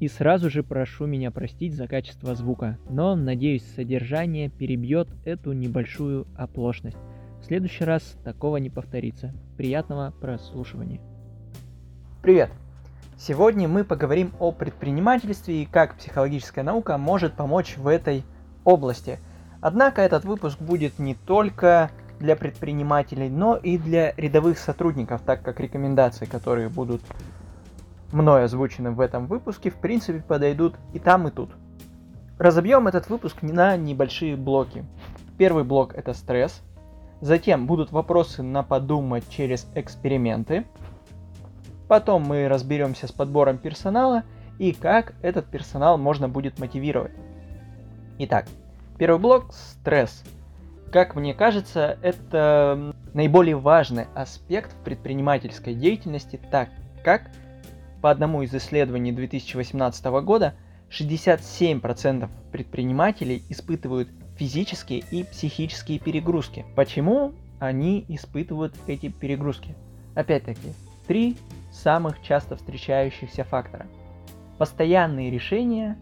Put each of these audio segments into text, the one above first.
И сразу же прошу меня простить за качество звука, но надеюсь содержание перебьет эту небольшую оплошность. В следующий раз такого не повторится. Приятного прослушивания. Привет! Сегодня мы поговорим о предпринимательстве и как психологическая наука может помочь в этой области. Однако этот выпуск будет не только для предпринимателей, но и для рядовых сотрудников, так как рекомендации, которые будут мной озвучены в этом выпуске, в принципе подойдут и там, и тут. Разобьем этот выпуск на небольшие блоки. Первый блок это стресс, затем будут вопросы на подумать через эксперименты, потом мы разберемся с подбором персонала и как этот персонал можно будет мотивировать. Итак, первый блок – стресс. Как мне кажется, это наиболее важный аспект в предпринимательской деятельности, так как по одному из исследований 2018 года 67% предпринимателей испытывают физические и психические перегрузки. Почему они испытывают эти перегрузки? Опять-таки, три самых часто встречающихся фактора. Постоянные решения,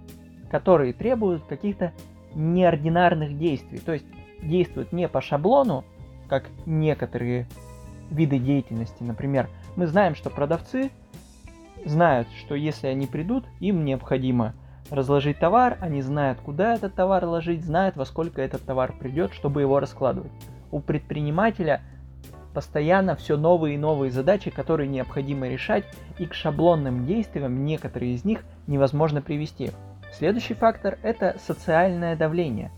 которые требуют каких-то неординарных действий, то есть действуют не по шаблону, как некоторые виды деятельности. Например, мы знаем, что продавцы знают, что если они придут, им необходимо разложить товар, они знают, куда этот товар ложить, знают, во сколько этот товар придет, чтобы его раскладывать. У предпринимателя постоянно все новые и новые задачи, которые необходимо решать, и к шаблонным действиям некоторые из них невозможно привести. Следующий фактор – это социальное давление.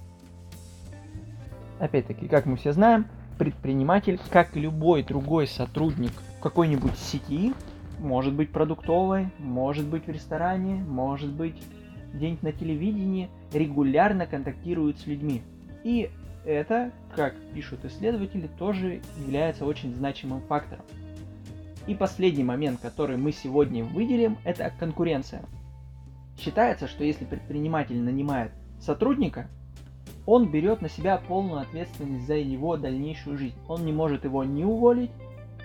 Опять-таки, как мы все знаем, предприниматель, как любой другой сотрудник какой-нибудь сети, может быть продуктовой, может быть в ресторане, может быть где-нибудь на телевидении, регулярно контактирует с людьми. И это, как пишут исследователи, тоже является очень значимым фактором. И последний момент, который мы сегодня выделим, это конкуренция. Считается, что если предприниматель нанимает сотрудника, он берет на себя полную ответственность за его дальнейшую жизнь. Он не может его ни уволить,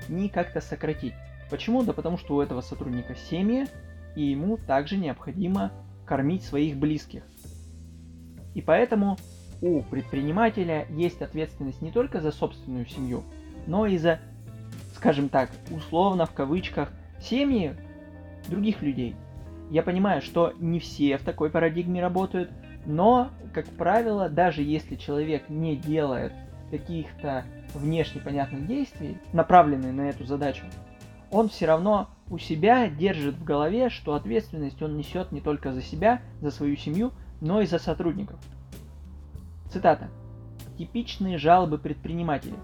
ни как-то сократить. Почему? Да потому что у этого сотрудника семьи, и ему также необходимо кормить своих близких. И поэтому у предпринимателя есть ответственность не только за собственную семью, но и за, скажем так, условно в кавычках, семьи других людей. Я понимаю, что не все в такой парадигме работают, но, как правило, даже если человек не делает каких-то внешне понятных действий, направленных на эту задачу, он все равно у себя держит в голове, что ответственность он несет не только за себя, за свою семью, но и за сотрудников. Цитата. Типичные жалобы предпринимателей.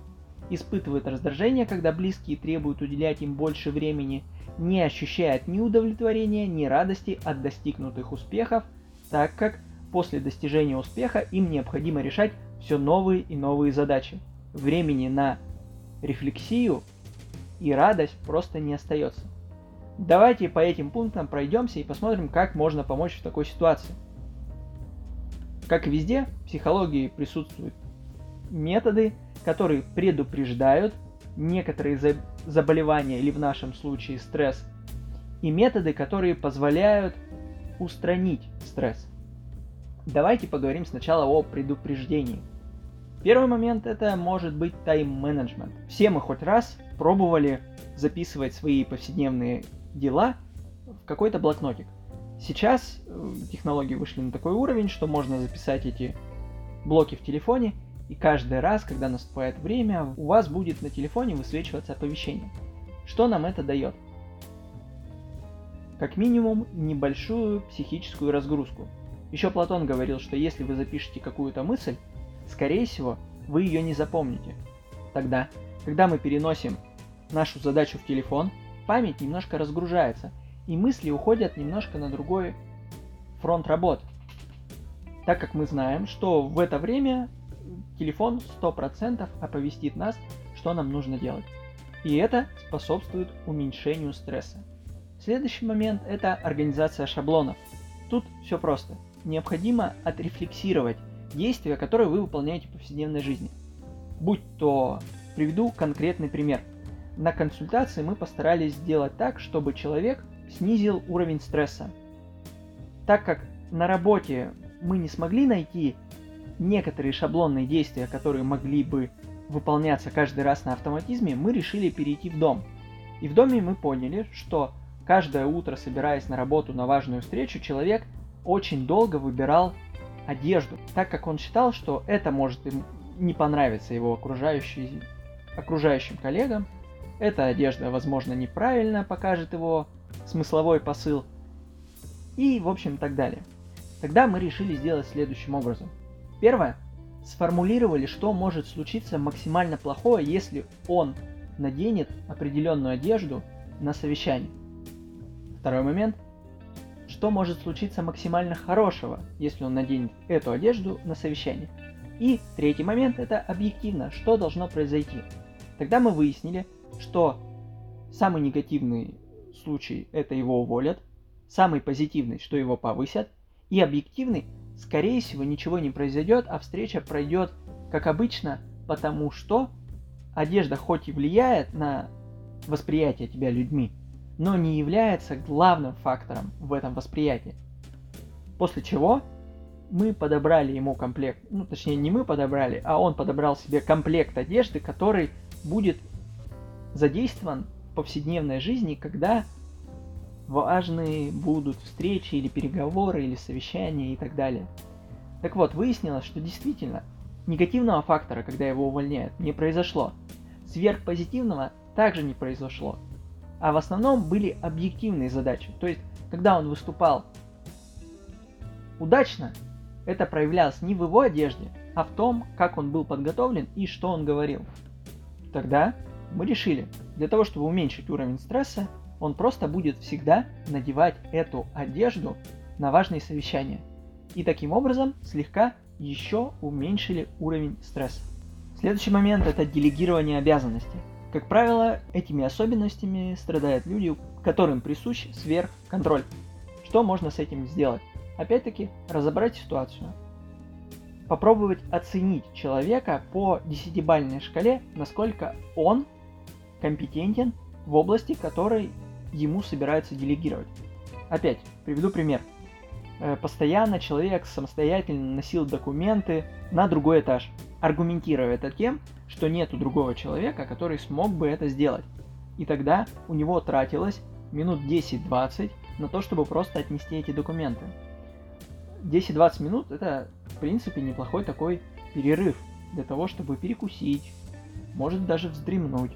Испытывают раздражение, когда близкие требуют уделять им больше времени, не ощущают ни удовлетворения, ни радости от достигнутых успехов, так как после достижения успеха им необходимо решать все новые и новые задачи. Времени на рефлексию и радость просто не остается. Давайте по этим пунктам пройдемся и посмотрим, как можно помочь в такой ситуации. Как и везде, в психологии присутствуют методы, которые предупреждают некоторые заболевания или в нашем случае стресс, и методы, которые позволяют устранить стресс. Давайте поговорим сначала о предупреждении. Первый момент это может быть тайм-менеджмент. Все мы хоть раз пробовали записывать свои повседневные дела в какой-то блокнотик. Сейчас э, технологии вышли на такой уровень, что можно записать эти блоки в телефоне, и каждый раз, когда наступает время, у вас будет на телефоне высвечиваться оповещение. Что нам это дает? Как минимум небольшую психическую разгрузку. Еще Платон говорил, что если вы запишете какую-то мысль, скорее всего, вы ее не запомните. Тогда, когда мы переносим нашу задачу в телефон, память немножко разгружается, и мысли уходят немножко на другой фронт работ. Так как мы знаем, что в это время телефон 100% оповестит нас, что нам нужно делать. И это способствует уменьшению стресса. Следующий момент – это организация шаблонов. Тут все просто. Необходимо отрефлексировать действия, которые вы выполняете в повседневной жизни. Будь то, приведу конкретный пример. На консультации мы постарались сделать так, чтобы человек снизил уровень стресса. так как на работе мы не смогли найти некоторые шаблонные действия, которые могли бы выполняться каждый раз на автоматизме, мы решили перейти в дом. И в доме мы поняли, что каждое утро, собираясь на работу на важную встречу, человек очень долго выбирал одежду, так как он считал, что это может им не понравиться его окружающим коллегам, эта одежда, возможно, неправильно покажет его смысловой посыл, и, в общем, так далее. Тогда мы решили сделать следующим образом. Первое. Сформулировали, что может случиться максимально плохое, если он наденет определенную одежду на совещание. Второй момент. Что может случиться максимально хорошего, если он наденет эту одежду на совещание. И третий момент это объективно, что должно произойти. Тогда мы выяснили, что самый негативный случай это его уволят, самый позитивный, что его повысят, и объективный, скорее всего, ничего не произойдет, а встреча пройдет как обычно, потому что одежда хоть и влияет на восприятие тебя людьми, но не является главным фактором в этом восприятии. После чего мы подобрали ему комплект, ну точнее не мы подобрали, а он подобрал себе комплект одежды, который будет задействован в повседневной жизни, когда важные будут встречи или переговоры или совещания и так далее. Так вот, выяснилось, что действительно негативного фактора, когда его увольняют, не произошло. Сверхпозитивного также не произошло. А в основном были объективные задачи. То есть, когда он выступал удачно, это проявлялось не в его одежде, а в том, как он был подготовлен и что он говорил. Тогда мы решили, для того, чтобы уменьшить уровень стресса, он просто будет всегда надевать эту одежду на важные совещания. И таким образом слегка еще уменьшили уровень стресса. Следующий момент это делегирование обязанностей. Как правило, этими особенностями страдают люди, которым присущ сверхконтроль. Что можно с этим сделать? Опять-таки, разобрать ситуацию. Попробовать оценить человека по десятибальной шкале, насколько он компетентен в области, которой ему собираются делегировать. Опять, приведу пример. Э, постоянно человек самостоятельно носил документы на другой этаж, аргументируя это тем, что нету другого человека, который смог бы это сделать. И тогда у него тратилось минут 10-20 на то, чтобы просто отнести эти документы. 10-20 минут это, в принципе, неплохой такой перерыв для того, чтобы перекусить, может даже вздремнуть.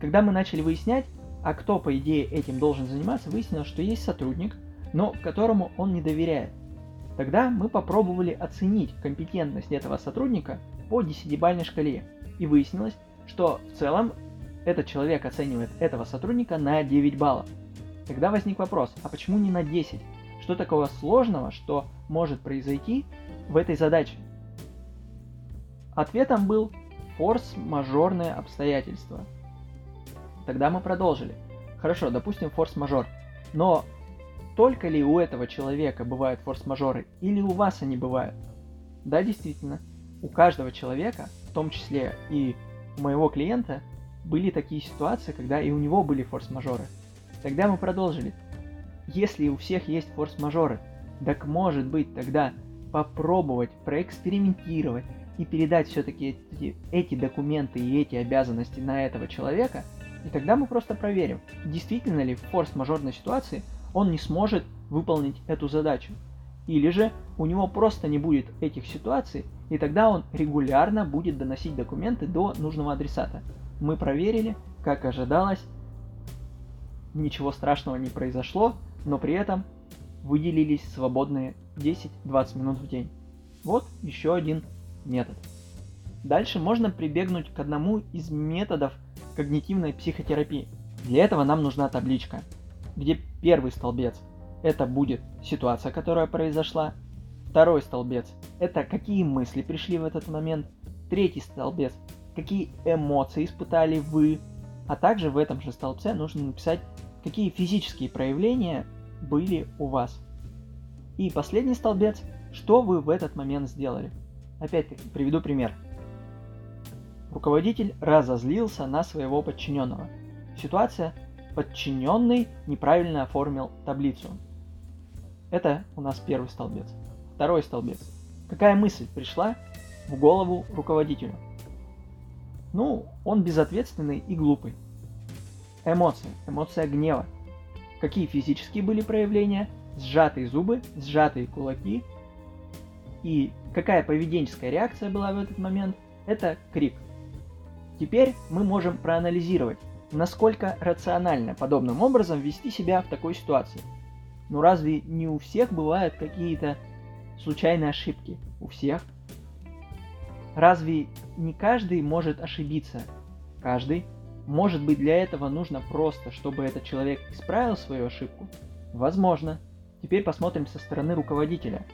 Когда мы начали выяснять, а кто, по идее, этим должен заниматься, выяснилось, что есть сотрудник, но которому он не доверяет. Тогда мы попробовали оценить компетентность этого сотрудника по десятибальной шкале. И выяснилось, что в целом этот человек оценивает этого сотрудника на 9 баллов. Тогда возник вопрос, а почему не на 10? Что такого сложного, что может произойти в этой задаче? Ответом был форс-мажорное обстоятельство – Тогда мы продолжили. Хорошо, допустим, форс-мажор. Но только ли у этого человека бывают форс-мажоры, или у вас они бывают? Да, действительно, у каждого человека, в том числе и у моего клиента, были такие ситуации, когда и у него были форс-мажоры. Тогда мы продолжили. Если у всех есть форс-мажоры, так может быть тогда попробовать проэкспериментировать и передать все-таки эти, эти документы и эти обязанности на этого человека – и тогда мы просто проверим, действительно ли в форс-мажорной ситуации он не сможет выполнить эту задачу. Или же у него просто не будет этих ситуаций, и тогда он регулярно будет доносить документы до нужного адресата. Мы проверили, как ожидалось, ничего страшного не произошло, но при этом выделились свободные 10-20 минут в день. Вот еще один метод. Дальше можно прибегнуть к одному из методов когнитивной психотерапии. Для этого нам нужна табличка, где первый столбец – это будет ситуация, которая произошла, второй столбец – это какие мысли пришли в этот момент, третий столбец – какие эмоции испытали вы, а также в этом же столбце нужно написать, какие физические проявления были у вас. И последний столбец – что вы в этот момент сделали. Опять-таки, приведу пример – Руководитель разозлился на своего подчиненного. Ситуация – подчиненный неправильно оформил таблицу. Это у нас первый столбец. Второй столбец. Какая мысль пришла в голову руководителю? Ну, он безответственный и глупый. Эмоции. Эмоция гнева. Какие физические были проявления? Сжатые зубы, сжатые кулаки. И какая поведенческая реакция была в этот момент? Это крик. Теперь мы можем проанализировать, насколько рационально подобным образом вести себя в такой ситуации. Ну разве не у всех бывают какие-то случайные ошибки? У всех. Разве не каждый может ошибиться? Каждый. Может быть для этого нужно просто, чтобы этот человек исправил свою ошибку? Возможно. Теперь посмотрим со стороны руководителя.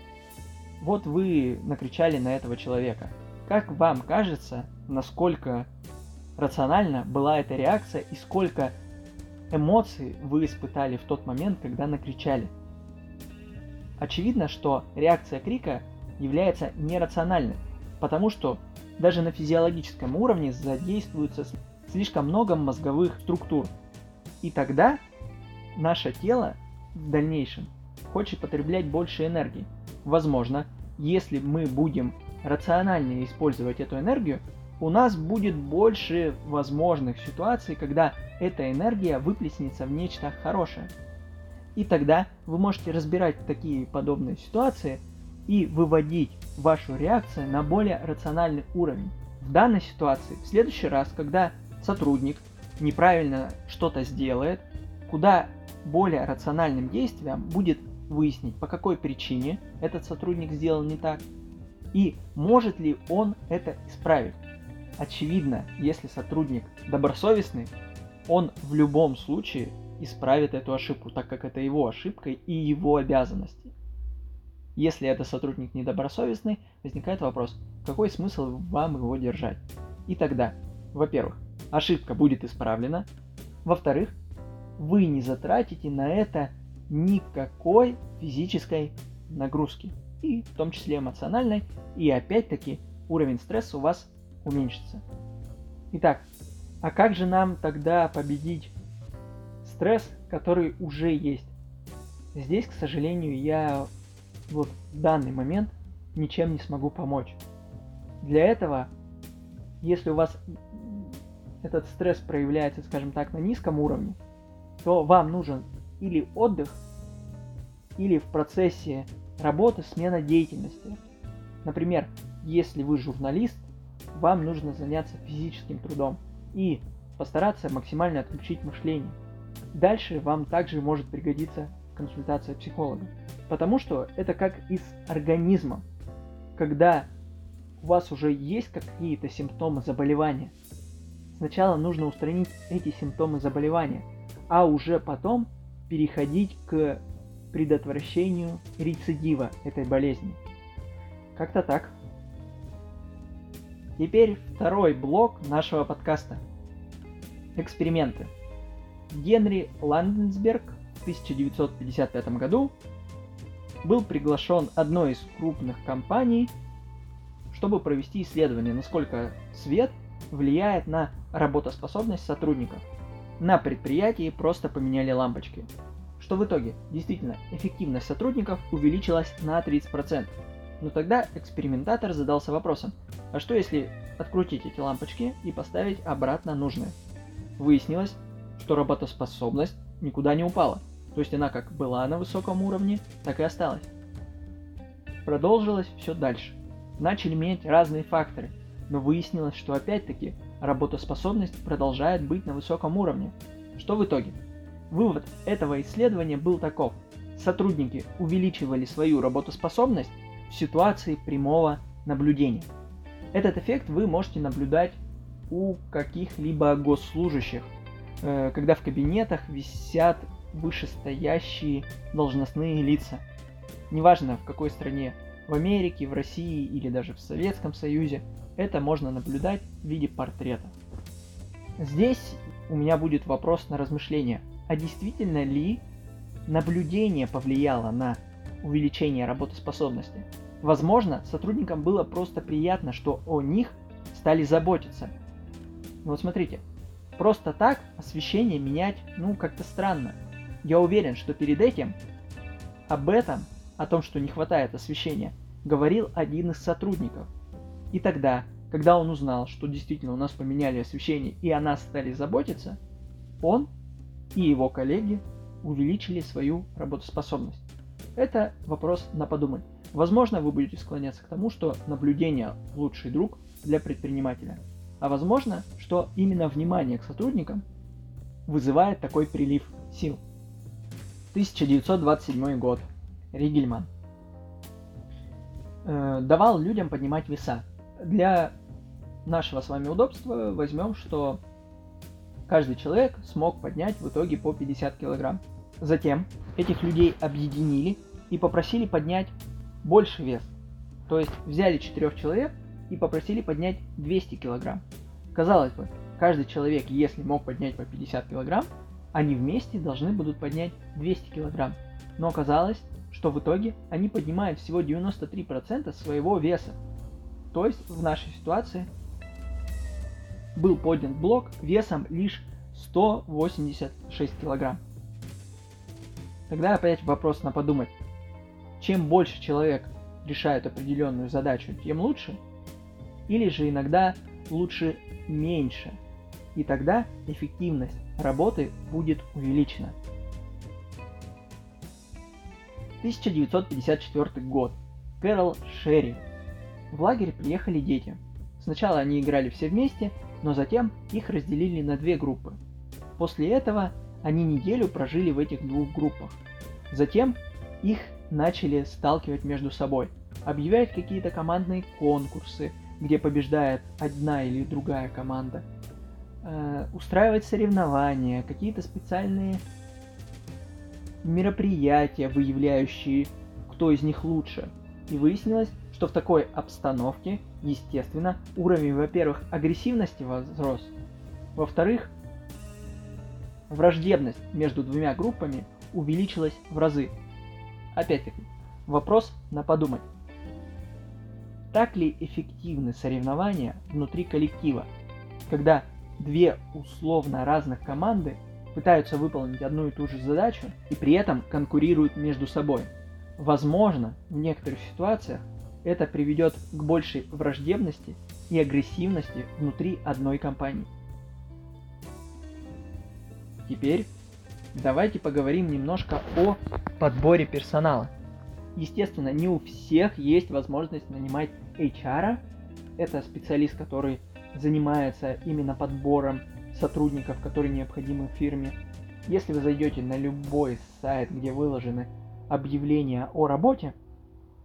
Вот вы накричали на этого человека. Как вам кажется, насколько рационально была эта реакция и сколько эмоций вы испытали в тот момент, когда накричали. Очевидно, что реакция крика является нерациональной, потому что даже на физиологическом уровне задействуется слишком много мозговых структур. И тогда наше тело в дальнейшем хочет потреблять больше энергии. Возможно, если мы будем рациональнее использовать эту энергию, у нас будет больше возможных ситуаций, когда эта энергия выплеснется в нечто хорошее. И тогда вы можете разбирать такие подобные ситуации и выводить вашу реакцию на более рациональный уровень. В данной ситуации, в следующий раз, когда сотрудник неправильно что-то сделает, куда более рациональным действием будет выяснить, по какой причине этот сотрудник сделал не так, и может ли он это исправить. Очевидно, если сотрудник добросовестный, он в любом случае исправит эту ошибку, так как это его ошибка и его обязанности. Если это сотрудник недобросовестный, возникает вопрос, какой смысл вам его держать? И тогда, во-первых, ошибка будет исправлена, во-вторых, вы не затратите на это никакой физической нагрузки, и в том числе эмоциональной, и опять-таки уровень стресса у вас уменьшится. Итак, а как же нам тогда победить стресс, который уже есть? Здесь, к сожалению, я вот в данный момент ничем не смогу помочь. Для этого, если у вас этот стресс проявляется, скажем так, на низком уровне, то вам нужен или отдых, или в процессе работы смена деятельности. Например, если вы журналист, вам нужно заняться физическим трудом и постараться максимально отключить мышление. Дальше вам также может пригодиться консультация психолога. Потому что это как и с организмом. Когда у вас уже есть какие-то симптомы заболевания, сначала нужно устранить эти симптомы заболевания, а уже потом переходить к предотвращению рецидива этой болезни. Как-то так. Теперь второй блок нашего подкаста. Эксперименты. Генри Ланденсберг в 1955 году был приглашен одной из крупных компаний, чтобы провести исследование, насколько свет влияет на работоспособность сотрудников. На предприятии просто поменяли лампочки. Что в итоге? Действительно, эффективность сотрудников увеличилась на 30%. Но тогда экспериментатор задался вопросом, а что если открутить эти лампочки и поставить обратно нужные? Выяснилось, что работоспособность никуда не упала. То есть она как была на высоком уровне, так и осталась. Продолжилось все дальше. Начали менять разные факторы, но выяснилось, что опять-таки работоспособность продолжает быть на высоком уровне. Что в итоге? Вывод этого исследования был таков. Сотрудники увеличивали свою работоспособность в ситуации прямого наблюдения. Этот эффект вы можете наблюдать у каких-либо госслужащих, э, когда в кабинетах висят вышестоящие должностные лица. Неважно в какой стране, в Америке, в России или даже в Советском Союзе, это можно наблюдать в виде портрета. Здесь у меня будет вопрос на размышление. А действительно ли наблюдение повлияло на увеличение работоспособности? Возможно, сотрудникам было просто приятно, что о них стали заботиться. вот смотрите, просто так освещение менять, ну, как-то странно. Я уверен, что перед этим Об этом, о том, что не хватает освещения, говорил один из сотрудников. И тогда, когда он узнал, что действительно у нас поменяли освещение и о нас стали заботиться, он и его коллеги увеличили свою работоспособность. Это вопрос на подумать. Возможно, вы будете склоняться к тому, что наблюдение – лучший друг для предпринимателя. А возможно, что именно внимание к сотрудникам вызывает такой прилив сил. 1927 год. Ригельман. Э, давал людям поднимать веса. Для нашего с вами удобства возьмем, что каждый человек смог поднять в итоге по 50 килограмм. Затем этих людей объединили и попросили поднять больше вес. То есть взяли четырех человек и попросили поднять 200 килограмм. Казалось бы, каждый человек, если мог поднять по 50 килограмм, они вместе должны будут поднять 200 килограмм. Но оказалось, что в итоге они поднимают всего 93% своего веса. То есть в нашей ситуации был поднят блок весом лишь 186 килограмм. Тогда опять вопрос на подумать. Чем больше человек решает определенную задачу, тем лучше? Или же иногда лучше меньше? И тогда эффективность работы будет увеличена. 1954 год. Кэрол Шерри. В лагерь приехали дети. Сначала они играли все вместе, но затем их разделили на две группы. После этого они неделю прожили в этих двух группах. Затем их начали сталкивать между собой, объявлять какие-то командные конкурсы, где побеждает одна или другая команда, э, устраивать соревнования, какие-то специальные мероприятия, выявляющие, кто из них лучше. И выяснилось, что в такой обстановке, естественно, уровень, во-первых, агрессивности возрос, во-вторых, враждебность между двумя группами увеличилась в разы. Опять-таки, вопрос на подумать. Так ли эффективны соревнования внутри коллектива, когда две условно разных команды пытаются выполнить одну и ту же задачу и при этом конкурируют между собой? Возможно, в некоторых ситуациях это приведет к большей враждебности и агрессивности внутри одной компании. Теперь давайте поговорим немножко о подборе персонала. Естественно, не у всех есть возможность нанимать HR. Это специалист, который занимается именно подбором сотрудников, которые необходимы в фирме. Если вы зайдете на любой сайт, где выложены объявления о работе,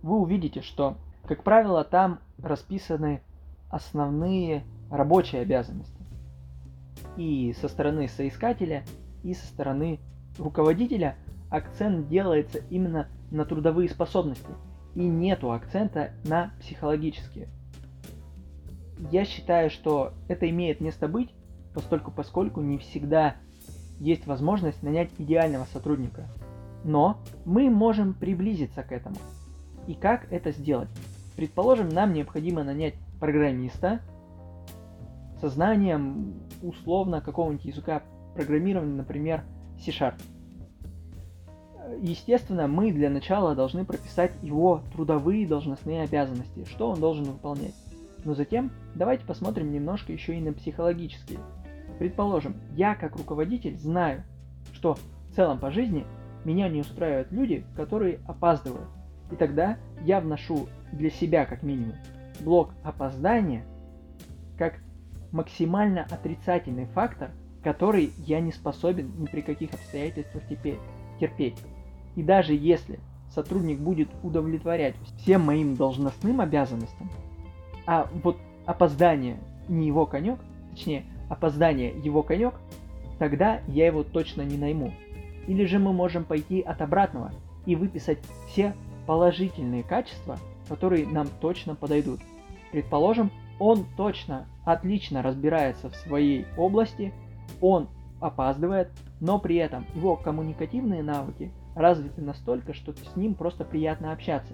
вы увидите, что, как правило, там расписаны основные рабочие обязанности и со стороны соискателя, и со стороны руководителя акцент делается именно на трудовые способности, и нету акцента на психологические. Я считаю, что это имеет место быть, поскольку, поскольку не всегда есть возможность нанять идеального сотрудника. Но мы можем приблизиться к этому. И как это сделать? Предположим, нам необходимо нанять программиста со знанием условно какого-нибудь языка программирования, например, C-Sharp. Естественно, мы для начала должны прописать его трудовые должностные обязанности, что он должен выполнять. Но затем давайте посмотрим немножко еще и на психологические. Предположим, я как руководитель знаю, что в целом по жизни меня не устраивают люди, которые опаздывают. И тогда я вношу для себя как минимум блок опоздания как максимально отрицательный фактор, который я не способен ни при каких обстоятельствах теперь терпеть. И даже если сотрудник будет удовлетворять всем моим должностным обязанностям, а вот опоздание не его конек, точнее, опоздание его конек, тогда я его точно не найму. Или же мы можем пойти от обратного и выписать все положительные качества, которые нам точно подойдут. Предположим, он точно отлично разбирается в своей области, он опаздывает, но при этом его коммуникативные навыки развиты настолько, что с ним просто приятно общаться.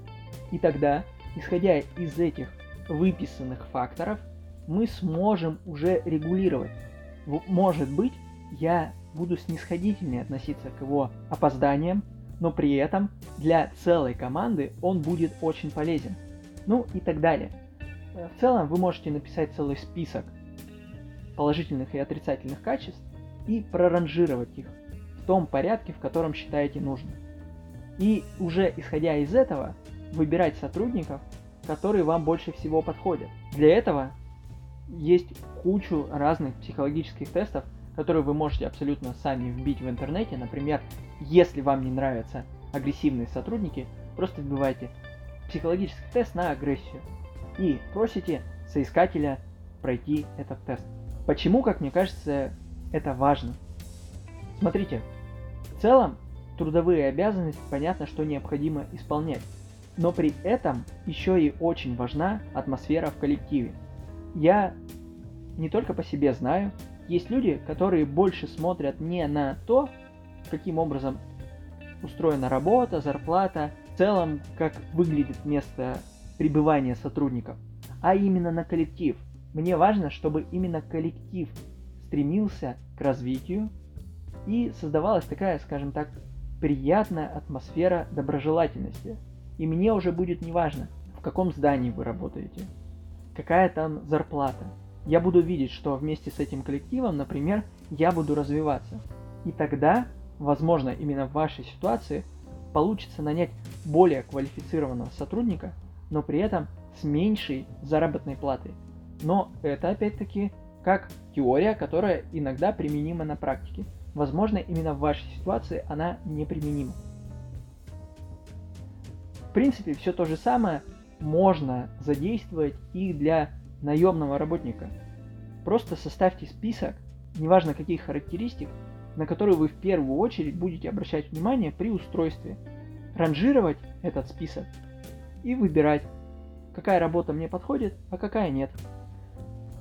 И тогда, исходя из этих выписанных факторов, мы сможем уже регулировать. Может быть, я буду снисходительнее относиться к его опозданиям, но при этом для целой команды он будет очень полезен. Ну и так далее. Э, в целом вы можете написать целый список положительных и отрицательных качеств и проранжировать их в том порядке, в котором считаете нужным. И уже исходя из этого, выбирать сотрудников, которые вам больше всего подходят. Для этого есть кучу разных психологических тестов, которые вы можете абсолютно сами вбить в интернете. Например, если вам не нравятся агрессивные сотрудники, просто вбивайте психологический тест на агрессию и просите соискателя пройти этот тест. Почему, как мне кажется, это важно? Смотрите, в целом трудовые обязанности понятно, что необходимо исполнять, но при этом еще и очень важна атмосфера в коллективе. Я не только по себе знаю, есть люди, которые больше смотрят не на то, каким образом устроена работа, зарплата, в целом, как выглядит место пребывания сотрудников, а именно на коллектив. Мне важно, чтобы именно коллектив стремился к развитию и создавалась такая, скажем так, приятная атмосфера доброжелательности. И мне уже будет неважно, в каком здании вы работаете, какая там зарплата. Я буду видеть, что вместе с этим коллективом, например, я буду развиваться. И тогда, возможно, именно в вашей ситуации получится нанять более квалифицированного сотрудника, но при этом с меньшей заработной платой. Но это опять-таки как теория, которая иногда применима на практике. Возможно, именно в вашей ситуации она неприменима. В принципе, все то же самое можно задействовать и для наемного работника. Просто составьте список, неважно каких характеристик, на которые вы в первую очередь будете обращать внимание при устройстве. Ранжировать этот список и выбирать, какая работа мне подходит, а какая нет.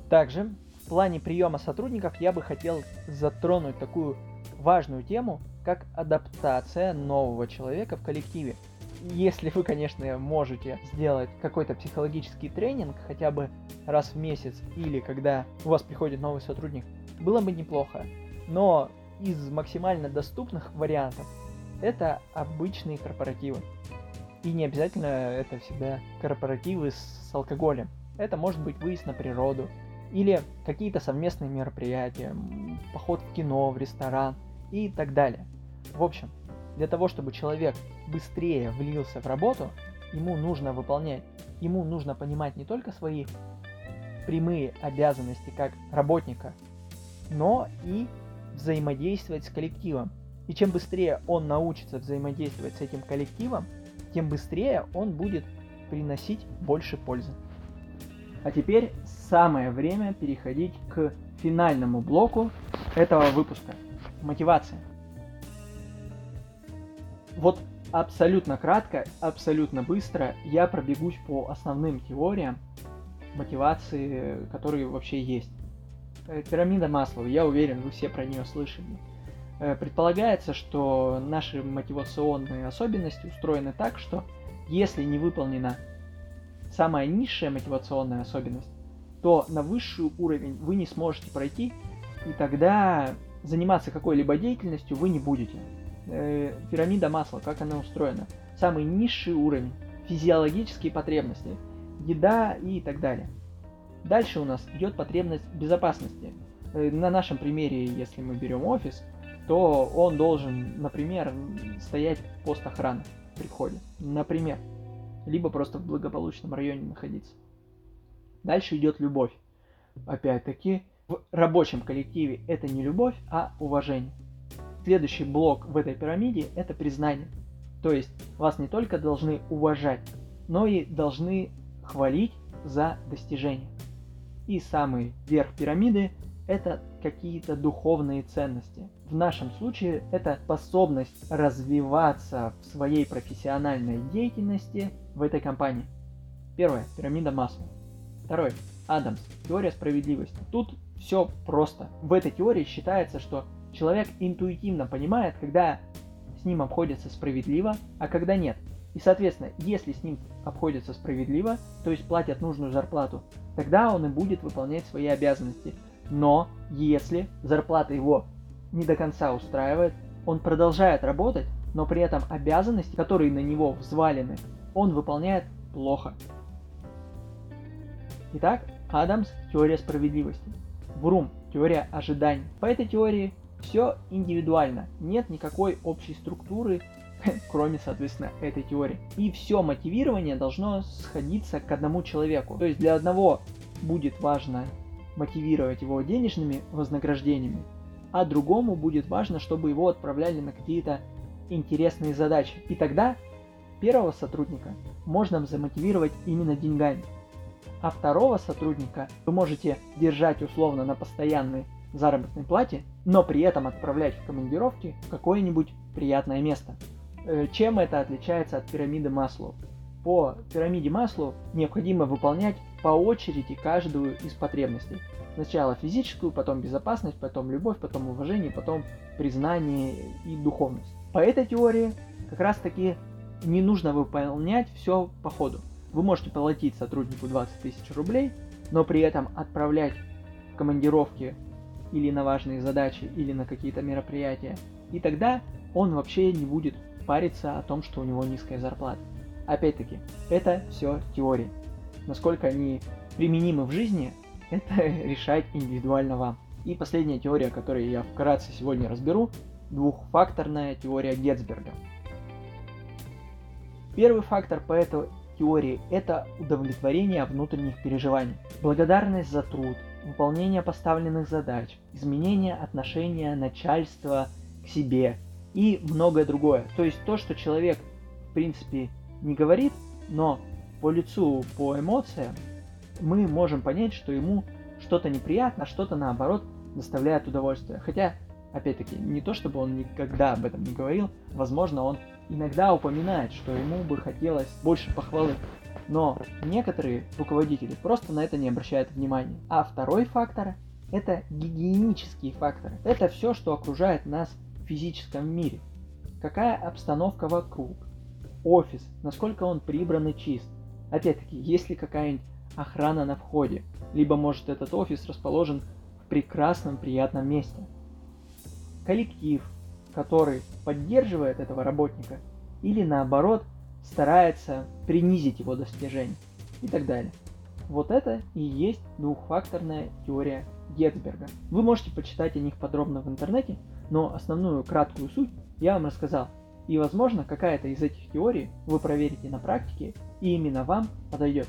Также в плане приема сотрудников я бы хотел затронуть такую важную тему, как адаптация нового человека в коллективе. Если вы, конечно, можете сделать какой-то психологический тренинг хотя бы раз в месяц или когда у вас приходит новый сотрудник, было бы неплохо. Но из максимально доступных вариантов это обычные корпоративы. И не обязательно это всегда корпоративы с алкоголем. Это может быть выезд на природу, или какие-то совместные мероприятия, поход в кино, в ресторан и так далее. В общем, для того, чтобы человек быстрее влился в работу, ему нужно выполнять, ему нужно понимать не только свои прямые обязанности как работника, но и взаимодействовать с коллективом. И чем быстрее он научится взаимодействовать с этим коллективом, тем быстрее он будет приносить больше пользы. А теперь самое время переходить к финальному блоку этого выпуска. Мотивация. Вот абсолютно кратко, абсолютно быстро я пробегусь по основным теориям мотивации, которые вообще есть. Э, пирамида Маслова, я уверен, вы все про нее слышали. Э, предполагается, что наши мотивационные особенности устроены так, что если не выполнена самая низшая мотивационная особенность, то на высший уровень вы не сможете пройти, и тогда заниматься какой-либо деятельностью вы не будете. Э, пирамида масла, как она устроена? Самый низший уровень, физиологические потребности, еда и так далее. Дальше у нас идет потребность безопасности. Э, на нашем примере, если мы берем офис, то он должен, например, стоять пост охраны при входе. Например. Либо просто в благополучном районе находиться. Дальше идет любовь. Опять-таки, в рабочем коллективе это не любовь, а уважение. Следующий блок в этой пирамиде это признание. То есть вас не только должны уважать, но и должны хвалить за достижения. И самый верх пирамиды это какие-то духовные ценности. В нашем случае это способность развиваться в своей профессиональной деятельности в этой компании. Первое. Пирамида масла. Второй. Адамс. Теория справедливости. Тут все просто. В этой теории считается, что человек интуитивно понимает, когда с ним обходятся справедливо, а когда нет. И, соответственно, если с ним обходятся справедливо, то есть платят нужную зарплату, тогда он и будет выполнять свои обязанности. Но если зарплата его не до конца устраивает, он продолжает работать, но при этом обязанности, которые на него взвалены, он выполняет плохо. Итак, Адамс – теория справедливости. Брум – теория ожиданий. По этой теории все индивидуально, нет никакой общей структуры, кроме, соответственно, этой теории. И все мотивирование должно сходиться к одному человеку. То есть для одного будет важно мотивировать его денежными вознаграждениями, а другому будет важно, чтобы его отправляли на какие-то интересные задачи. И тогда первого сотрудника можно замотивировать именно деньгами. А второго сотрудника вы можете держать условно на постоянной заработной плате, но при этом отправлять в командировки в какое-нибудь приятное место. Э, чем это отличается от пирамиды Маслоу? По пирамиде Маслоу необходимо выполнять по очереди каждую из потребностей. Сначала физическую, потом безопасность, потом любовь, потом уважение, потом признание и духовность. По этой теории как раз таки не нужно выполнять все по ходу. Вы можете платить сотруднику 20 тысяч рублей, но при этом отправлять в командировки или на важные задачи, или на какие-то мероприятия. И тогда он вообще не будет париться о том, что у него низкая зарплата. Опять-таки, это все теории. Насколько они применимы в жизни, это решать индивидуально вам. И последняя теория, которую я вкратце сегодня разберу, двухфакторная теория Гетцберга. Первый фактор по этой теории – это удовлетворение внутренних переживаний, благодарность за труд, выполнение поставленных задач, изменение отношения начальства к себе и многое другое. То есть то, что человек в принципе не говорит, но по лицу, по эмоциям мы можем понять, что ему что-то неприятно, а что-то наоборот доставляет удовольствие. Хотя, опять-таки, не то чтобы он никогда об этом не говорил, возможно, он иногда упоминает, что ему бы хотелось больше похвалы. Но некоторые руководители просто на это не обращают внимания. А второй фактор – это гигиенические факторы. Это все, что окружает нас в физическом мире. Какая обстановка вокруг, офис, насколько он прибран и чист. Опять-таки, есть ли какая-нибудь охрана на входе, либо может этот офис расположен в прекрасном, приятном месте. Коллектив, который поддерживает этого работника, или наоборот старается принизить его достижения и так далее. Вот это и есть двухфакторная теория Гетцберга. Вы можете почитать о них подробно в интернете, но основную краткую суть я вам рассказал. И возможно какая-то из этих теорий вы проверите на практике и именно вам подойдет.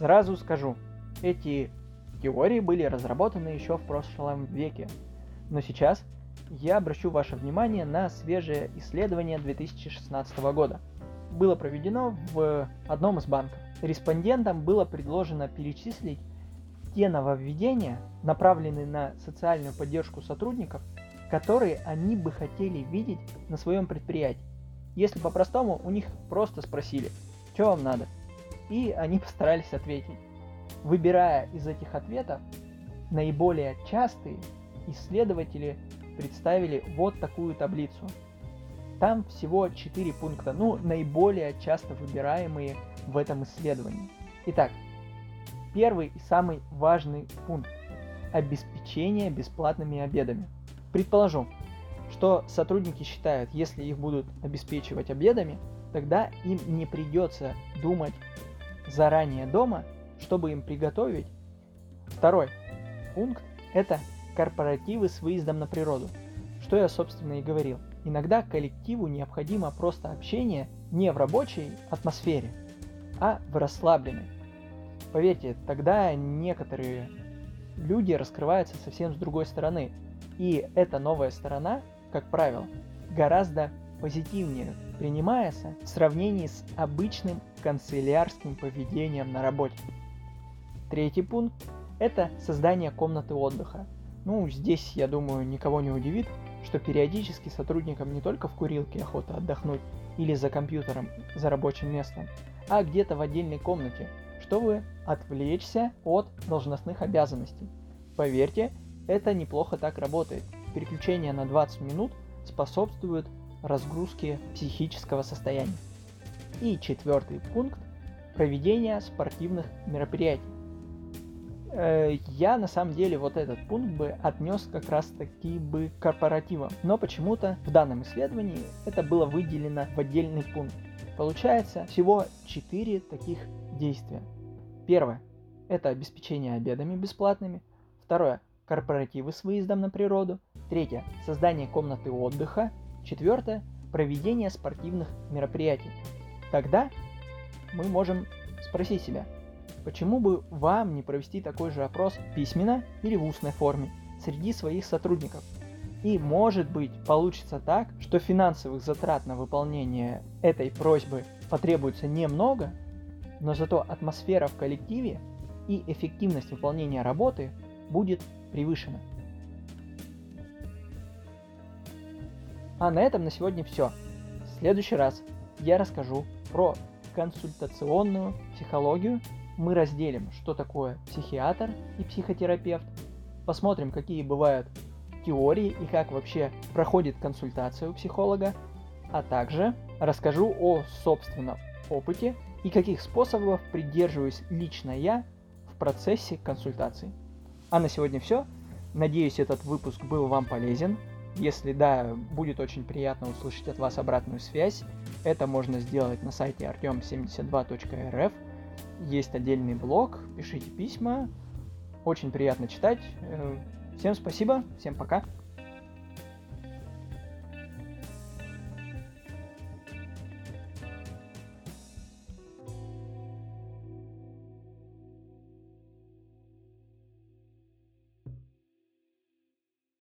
Сразу скажу, эти теории были разработаны еще в прошлом веке, но сейчас я обращу ваше внимание на свежее исследование 2016 года. Было проведено в одном из банков. Респондентам было предложено перечислить те нововведения, направленные на социальную поддержку сотрудников, которые они бы хотели видеть на своем предприятии. Если по-простому, у них просто спросили, что вам надо – и они постарались ответить. Выбирая из этих ответов наиболее частые, исследователи представили вот такую таблицу. Там всего 4 пункта, ну, наиболее часто выбираемые в этом исследовании. Итак, первый и самый важный пункт – обеспечение бесплатными обедами. Предположу, что сотрудники считают, если их будут обеспечивать обедами, тогда им не придется думать заранее дома, чтобы им приготовить. Второй пункт – это корпоративы с выездом на природу. Что я, собственно, и говорил. Иногда коллективу необходимо просто общение не в рабочей атмосфере, а в расслабленной. Поверьте, тогда некоторые люди раскрываются совсем с другой стороны. И эта новая сторона, как правило, гораздо позитивнее принимается в сравнении с обычным канцелярским поведением на работе. Третий пункт – это создание комнаты отдыха. Ну, здесь, я думаю, никого не удивит, что периодически сотрудникам не только в курилке охота отдохнуть или за компьютером, за рабочим местом, а где-то в отдельной комнате, чтобы отвлечься от должностных обязанностей. Поверьте, это неплохо так работает. Переключение на 20 минут способствует разгрузки психического состояния. И четвертый пункт – проведение спортивных мероприятий. Э, я на самом деле вот этот пункт бы отнес как раз таки бы к корпоративам. Но почему-то в данном исследовании это было выделено в отдельный пункт. Получается всего 4 таких действия. Первое – это обеспечение обедами бесплатными. Второе – корпоративы с выездом на природу. Третье – создание комнаты отдыха. Четвертое – проведение спортивных мероприятий. Тогда мы можем спросить себя – Почему бы вам не провести такой же опрос письменно или в устной форме среди своих сотрудников? И может быть получится так, что финансовых затрат на выполнение этой просьбы потребуется немного, но зато атмосфера в коллективе и эффективность выполнения работы будет превышена. А на этом на сегодня все. В следующий раз я расскажу про консультационную психологию мы разделим, что такое психиатр и психотерапевт, посмотрим, какие бывают теории и как вообще проходит консультация у психолога, а также расскажу о собственном опыте и каких способов придерживаюсь лично я в процессе консультации. А на сегодня все. Надеюсь, этот выпуск был вам полезен. Если да, будет очень приятно услышать от вас обратную связь. Это можно сделать на сайте artem72.rf есть отдельный блог, пишите письма, очень приятно читать. Э, всем спасибо, всем пока.